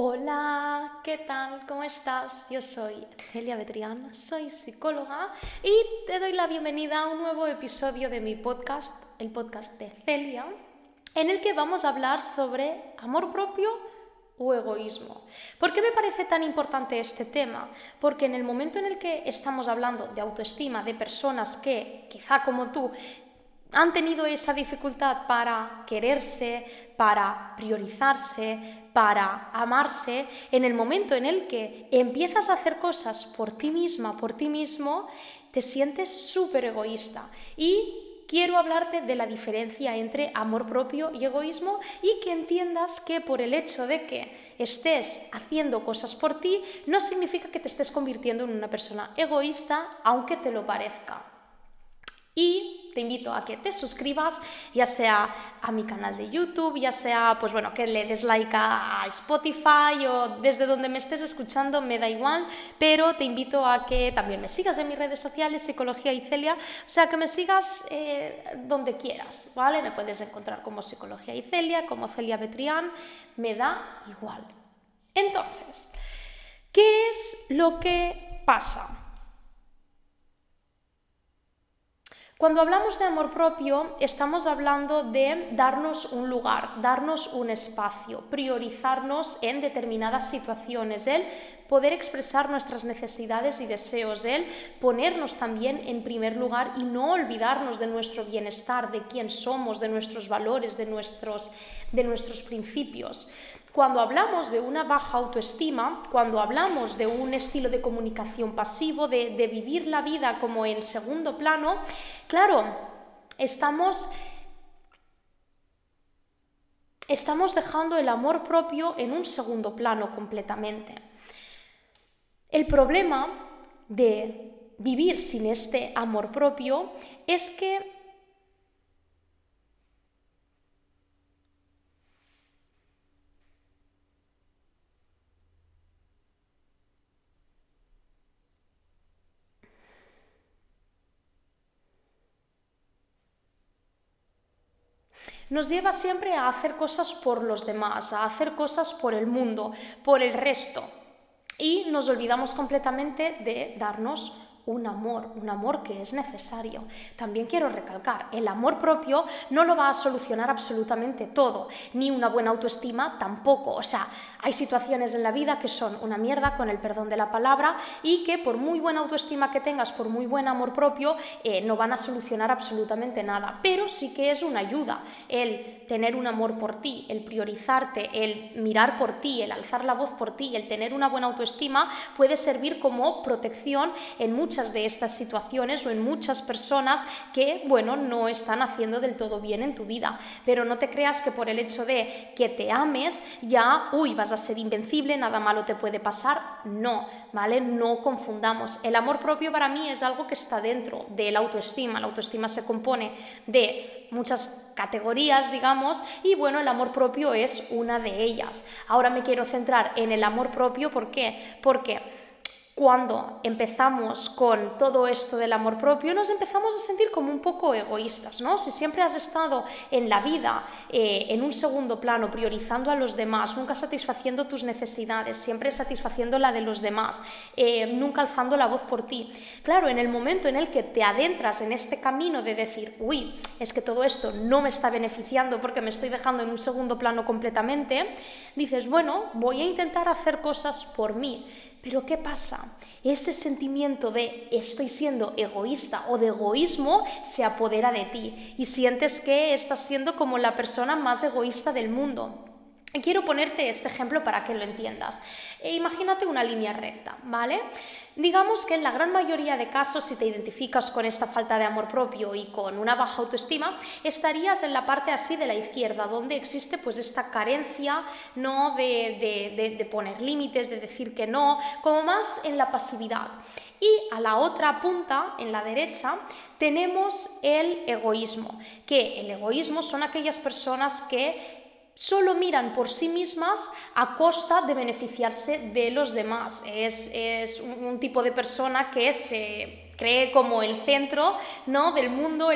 Hola, ¿qué tal? ¿Cómo estás? Yo soy Celia Betrián, soy psicóloga y te doy la bienvenida a un nuevo episodio de mi podcast, el podcast de Celia, en el que vamos a hablar sobre amor propio o egoísmo. ¿Por qué me parece tan importante este tema? Porque en el momento en el que estamos hablando de autoestima de personas que, quizá como tú, han tenido esa dificultad para quererse, para priorizarse, para amarse, en el momento en el que empiezas a hacer cosas por ti misma, por ti mismo, te sientes súper egoísta. Y quiero hablarte de la diferencia entre amor propio y egoísmo y que entiendas que por el hecho de que estés haciendo cosas por ti, no significa que te estés convirtiendo en una persona egoísta, aunque te lo parezca. Y te invito a que te suscribas, ya sea a mi canal de YouTube, ya sea, pues bueno, que le des like a Spotify o desde donde me estés escuchando, me da igual, pero te invito a que también me sigas en mis redes sociales, Psicología y Celia, o sea, que me sigas eh, donde quieras, ¿vale? Me puedes encontrar como Psicología y Celia, como Celia Betrián, me da igual. Entonces, ¿qué es lo que pasa? Cuando hablamos de amor propio, estamos hablando de darnos un lugar, darnos un espacio, priorizarnos en determinadas situaciones, el poder expresar nuestras necesidades y deseos, el ponernos también en primer lugar y no olvidarnos de nuestro bienestar, de quién somos, de nuestros valores, de nuestros, de nuestros principios. Cuando hablamos de una baja autoestima, cuando hablamos de un estilo de comunicación pasivo, de, vivir la vida como en segundo plano, claro, estamos estamos dejando el amor propio en un segundo plano completamente. El problema de vivir sin este amor propio es que nos lleva siempre a hacer cosas por los demás, a hacer cosas por el mundo, por el resto. Y nos olvidamos completamente de darnos un amor, un amor que es necesario. También quiero recalcar, el amor propio no lo va a solucionar absolutamente todo, ni una buena autoestima tampoco. O sea, hay situaciones en la vida que son una mierda, con el perdón de la palabra, y que por muy buena autoestima que tengas, por muy buen amor propio, eh, no van a solucionar absolutamente nada. Pero sí que es una ayuda el tener un amor por ti, el priorizarte, el mirar por ti, el alzar la voz por ti, el tener una buena autoestima, puede servir como protección en muchas de estas situaciones o en muchas personas que, bueno, no están haciendo del todo bien en tu vida. Pero no te creas que por el hecho de que te ames, ya, uy, vas a ser invencible, nada malo te puede pasar. No, ¿vale? No confundamos. El amor propio para mí es algo que está dentro de la autoestima. La autoestima se compone de muchas categorías, digamos, y bueno, el amor propio es una de ellas. Ahora me quiero centrar en el amor propio, ¿por qué? Porque cuando empezamos con todo esto del amor propio, nos empezamos a sentir como un poco egoístas, ¿no? Si siempre has estado en la vida eh, en un segundo plano, priorizando a los demás, nunca satisfaciendo tus necesidades, siempre satisfaciendo la de los demás, eh, nunca alzando la voz por ti. Claro, en el momento en el que te adentras en este camino de decir, uy, es que todo esto no me está beneficiando porque me estoy dejando en un segundo plano completamente, dices, bueno, voy a intentar hacer cosas por mí pero ¿qué pasa? Ese sentimiento de estoy siendo egoísta o de egoísmo se apodera de ti y sientes que estás siendo como la persona más egoísta del mundo. Quiero ponerte este ejemplo para que lo entiendas. E imagínate una línea recta, ¿vale? Digamos que en la gran mayoría de casos, si te identificas con esta falta de amor propio y con una baja autoestima, estarías en la parte así de la izquierda, donde existe pues esta carencia ¿no? de, de, de poner límites, de decir que no, como más en la pasividad. Y a la otra punta, en la derecha, tenemos el egoísmo, que el egoísmo son aquellas personas que solo miran por sí mismas a costa de beneficiarse de los demás. Es, un, tipo de persona que se cree como el centro ¿no? del mundo,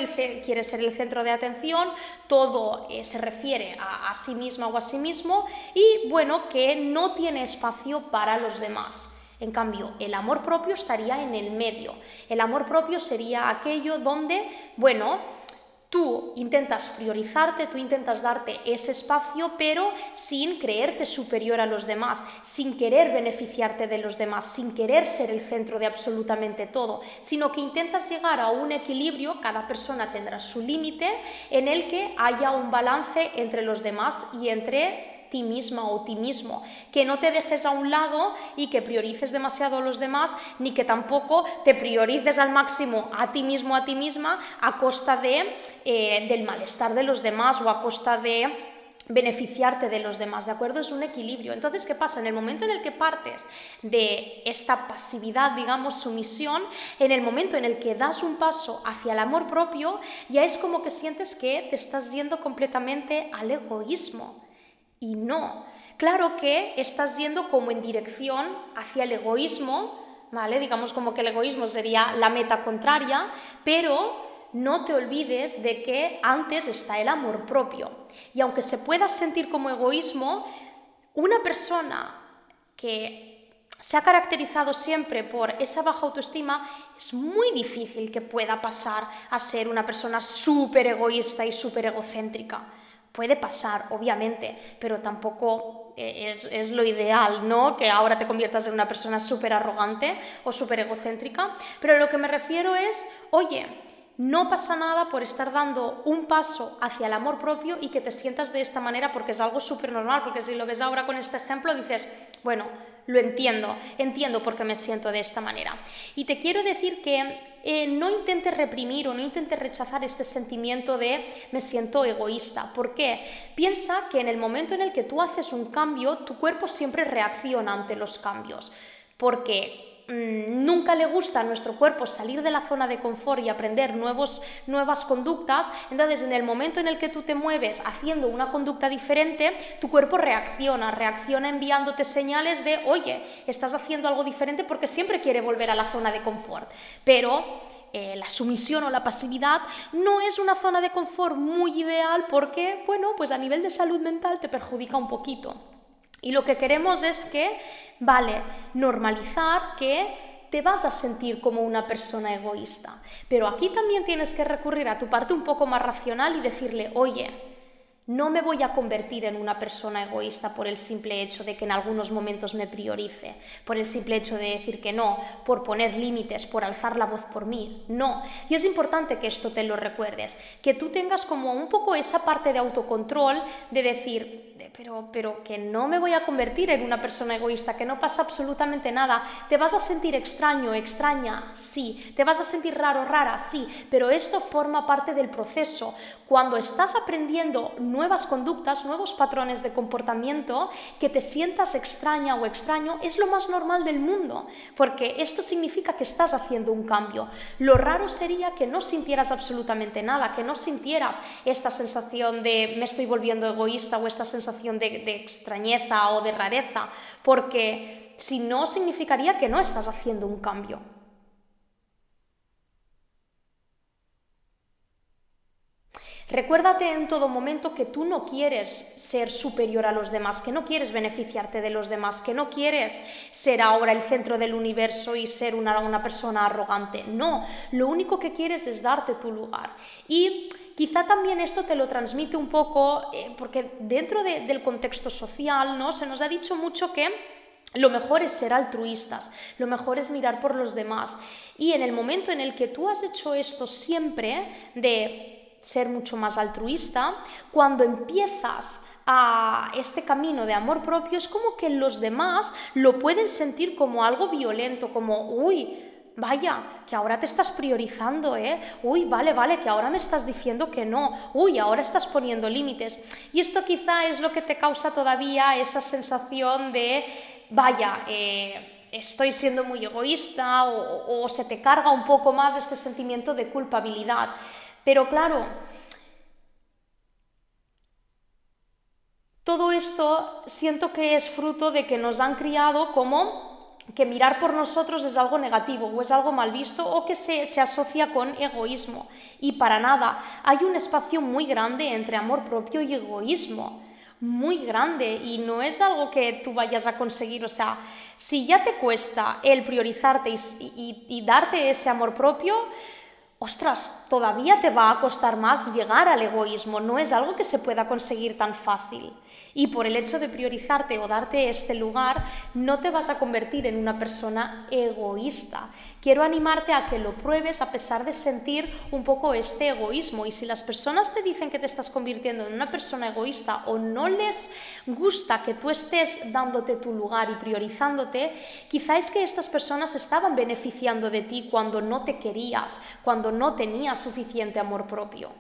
quiere ser el centro de atención, todo eh, se refiere a, a sí misma o a sí mismo y bueno, que no tiene espacio para los demás. En cambio, el amor propio estaría en el medio. El amor propio sería aquello donde, bueno, Tú intentas priorizarte, tú intentas darte ese espacio, pero sin creerte superior a los demás, sin querer beneficiarte de los demás, sin querer ser el centro de absolutamente todo, sino que intentas llegar a un equilibrio, cada persona tendrá su límite, en el que haya un balance entre los demás y entre ti misma o ti mismo, que no te dejes a un lado y que priorices demasiado a los demás, ni que tampoco te priorices al máximo a ti mismo, a ti misma, a costa de, eh, del malestar de los demás o a costa de beneficiarte de los demás, ¿de acuerdo? Es un equilibrio. Entonces, ¿qué pasa? En el momento en el que partes de esta pasividad, digamos, sumisión, en el momento en el que das un paso hacia el amor propio, ya es como que sientes que te estás yendo completamente al egoísmo y no. Claro que estás yendo como en dirección hacia el egoísmo, ¿vale? Digamos como que el egoísmo sería la meta contraria, pero no te olvides de que antes está el amor propio. Y aunque se pueda sentir como egoísmo, una persona que se ha caracterizado siempre por esa baja autoestima, es muy difícil que pueda pasar a ser una persona súper egoísta y súper egocéntrica. Puede pasar, obviamente, pero tampoco eh, es, lo ideal, ¿no? Que ahora te conviertas en una persona súper arrogante o súper egocéntrica. Pero lo que me refiero es, oye, no pasa nada por estar dando un paso hacia el amor propio y que te sientas de esta manera porque es algo súper normal, porque si lo ves ahora con este ejemplo dices, bueno, lo entiendo, entiendo por qué me siento de esta manera. Y te quiero decir que eh, no intentes reprimir o no intentes rechazar este sentimiento de me siento egoísta. ¿Por qué? Piensa que en el momento en el que tú haces un cambio, tu cuerpo siempre reacciona ante los cambios. Porque Mm, nunca le gusta a nuestro cuerpo salir de la zona de confort y aprender nuevos, nuevas conductas, entonces en el momento en el que tú te mueves haciendo una conducta diferente, tu cuerpo reacciona, reacciona enviándote señales de, oye, estás haciendo algo diferente porque siempre quiere volver a la zona de confort. Pero eh, la sumisión o la pasividad no es una zona de confort muy ideal porque, bueno, pues a nivel de salud mental te perjudica un poquito. Y lo que queremos es que, vale, normalizar que te vas a sentir como una persona egoísta. Pero aquí también tienes que recurrir a tu parte un poco más racional y decirle, oye, no me voy a convertir en una persona egoísta por el simple hecho de que en algunos momentos me priorice, por el simple hecho de decir que no, por poner límites, por alzar la voz por mí. No. Y es importante que esto te lo recuerdes, que tú tengas como un poco esa parte de autocontrol de decir, pero, pero que no me voy a convertir en una persona egoísta, que no pasa absolutamente nada. ¿Te vas a sentir extraño, extraña? Sí. ¿Te vas a sentir raro, rara? Sí. Pero esto forma parte del proceso. Cuando estás aprendiendo nuevas conductas, nuevos patrones de comportamiento, que te sientas extraña o extraño, es lo más normal del mundo, porque esto significa que estás haciendo un cambio. Lo raro sería que no sintieras absolutamente nada, que no sintieras esta sensación de me estoy volviendo egoísta o esta sensación de, extrañeza o de rareza, porque si no significaría que no estás haciendo un cambio. Recuérdate en todo momento que tú no quieres ser superior a los demás, que no quieres beneficiarte de los demás, que no quieres ser ahora el centro del universo y ser una, una persona arrogante. No, lo único que quieres es darte tu lugar. Y quizá también esto te lo transmite un poco, eh, porque dentro del contexto social, ¿no? Se nos ha dicho mucho que lo mejor es ser altruistas, lo mejor es mirar por los demás. Y en el momento en el que tú has hecho esto siempre de ser mucho más altruista, cuando empiezas a este camino de amor propio es como que los demás lo pueden sentir como algo violento, como, uy, vaya, que ahora te estás priorizando, ¿eh? Uy, vale, vale, que ahora me estás diciendo que no. Uy, ahora estás poniendo límites. Y esto quizá es lo que te causa todavía esa sensación de, vaya, eh, estoy siendo muy egoísta o, o se te carga un poco más este sentimiento de culpabilidad. Pero claro, todo esto siento que es fruto de que nos han criado como que mirar por nosotros es algo negativo o es algo mal visto o que se, se, asocia con egoísmo. Y para nada, hay un espacio muy grande entre amor propio y egoísmo, muy grande, y no es algo que tú vayas a conseguir, o sea, si ya te cuesta el priorizarte y, y darte ese amor propio, ostras, todavía te va a costar más llegar al egoísmo, no es algo que se pueda conseguir tan fácil. Y por el hecho de priorizarte o darte este lugar, no te vas a convertir en una persona egoísta. Quiero animarte a que lo pruebes a pesar de sentir un poco este egoísmo. Y si las personas te dicen que te estás convirtiendo en una persona egoísta o no les gusta que tú estés dándote tu lugar y priorizándote, quizá es que estas personas estaban beneficiando de ti cuando no te querías, cuando no tenías suficiente amor propio.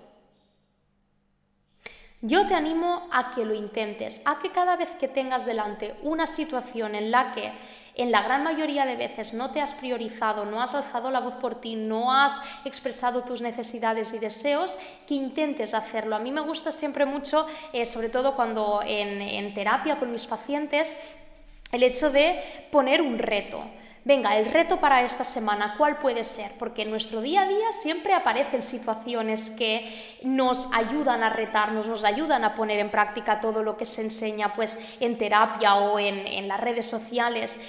Yo te animo a que lo intentes, a que cada vez que tengas delante una situación en la que en la gran mayoría de veces no te has priorizado, no has alzado la voz por ti, no has expresado tus necesidades y deseos, que intentes hacerlo. A mí me gusta siempre mucho, eh, sobre todo cuando en terapia con mis pacientes, el hecho de poner un reto venga, el reto para esta semana, ¿cuál puede ser? Porque en nuestro día a día siempre aparecen situaciones que nos ayudan a retarnos, nos ayudan a poner en práctica todo lo que se enseña pues, en terapia o en, en las redes sociales.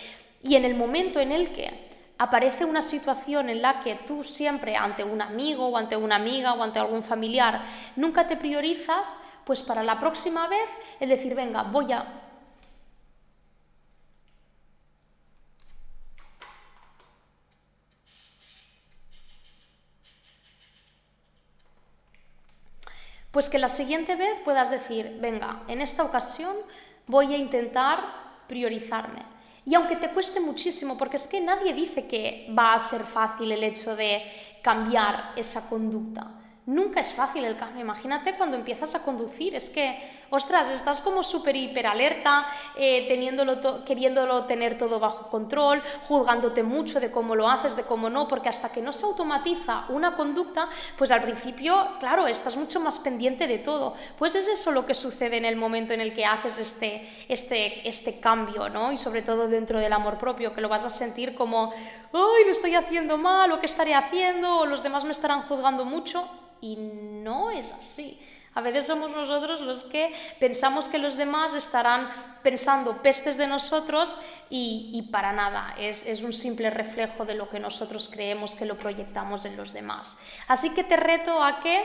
Y en el momento en el que aparece una situación en la que tú siempre ante un amigo o ante una amiga o ante algún familiar nunca te priorizas, pues para la próxima vez el decir, venga, voy a Pues que la siguiente vez puedas decir, venga, en esta ocasión voy a intentar priorizarme. Y aunque te cueste muchísimo, porque es que nadie dice que va a ser fácil el hecho de cambiar esa conducta. Nunca es fácil el cambio. Imagínate cuando empiezas a conducir, es que ostras, estás como súper hiper alerta, eh, queriéndolo tener todo bajo control, juzgándote mucho de cómo lo haces, de cómo no, porque hasta que no se automatiza una conducta, pues al principio, claro, estás mucho más pendiente de todo. Pues es eso lo que sucede en el momento en el que haces este, este, este cambio, ¿no? Y sobre todo dentro del amor propio, que lo vas a sentir como, ¡ay, lo estoy haciendo mal! ¿O qué estaré haciendo? ¿O los demás me estarán juzgando mucho? Y no es así. A veces somos nosotros los que pensamos que los demás estarán pensando pestes de nosotros y, para nada, es, es, un simple reflejo de lo que nosotros creemos que lo proyectamos en los demás. Así que te reto a que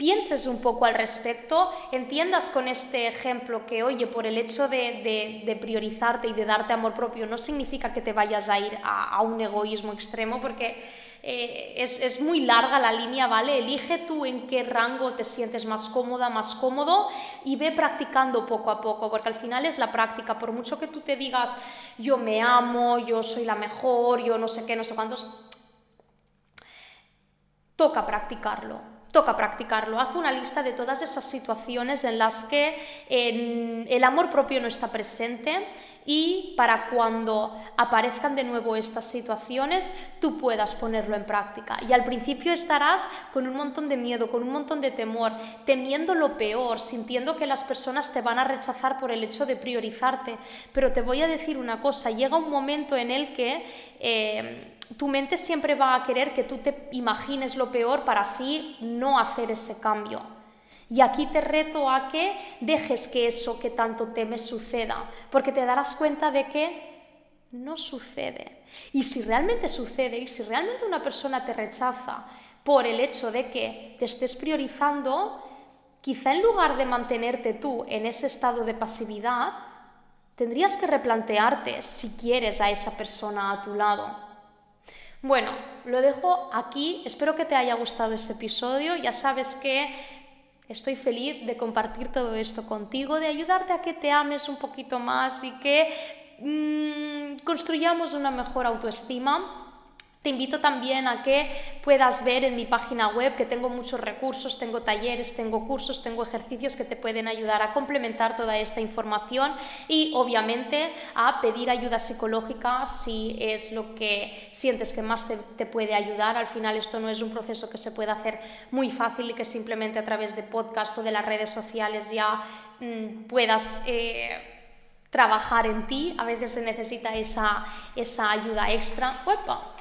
pienses un poco al respecto, entiendas con este ejemplo que, oye, por el hecho de, priorizarte y de darte amor propio no significa que te vayas a ir a, un egoísmo extremo, porque eh, es, muy larga la línea, ¿vale? Elige tú en qué rango te sientes más cómoda, más cómodo y ve practicando poco a poco, porque al final es la práctica. Por mucho que tú te digas, yo me amo, yo soy la mejor, yo no sé qué, no sé cuántos, toca practicarlo. Toca practicarlo. Haz una lista de todas esas situaciones en las que el amor propio no está presente y para cuando aparezcan de nuevo estas situaciones tú puedas ponerlo en práctica. Y al principio estarás con un montón de miedo, con un montón de temor, temiendo lo peor, sintiendo que las personas te van a rechazar por el hecho de priorizarte. Pero te voy a decir una cosa, llega un momento en el que... Eh, tu mente siempre va a querer que tú te imagines lo peor para así no hacer ese cambio. Y aquí te reto a que dejes que eso que tanto temes suceda, porque te darás cuenta de que no sucede. Y si realmente sucede, y si realmente una persona te rechaza por el hecho de que te estés priorizando, quizá en lugar de mantenerte tú en ese estado de pasividad, tendrías que replantearte si quieres a esa persona a tu lado. Bueno, lo dejo aquí. Espero que te haya gustado ese episodio. Ya sabes que Estoy feliz de compartir todo esto contigo, de ayudarte a que te ames un poquito más y que mm, construyamos una mejor autoestima te invito también a que puedas ver en mi página web que tengo muchos recursos, tengo talleres, tengo cursos, tengo ejercicios que te pueden ayudar a complementar toda esta información y obviamente a pedir ayuda psicológica si es lo que sientes que más te, puede ayudar. Al final esto no es un proceso que se pueda hacer muy fácil y que simplemente a través de podcast o de las redes sociales ya mm, puedas... Eh, trabajar en ti, a veces se necesita esa, esa ayuda extra. ¡Uepa!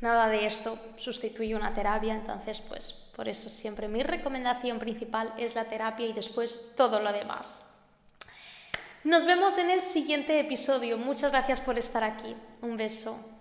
Nada de esto sustituye una terapia, entonces pues por eso siempre mi recomendación principal es la terapia y después todo lo demás. Nos vemos en el siguiente episodio. Muchas gracias por estar aquí. Un beso.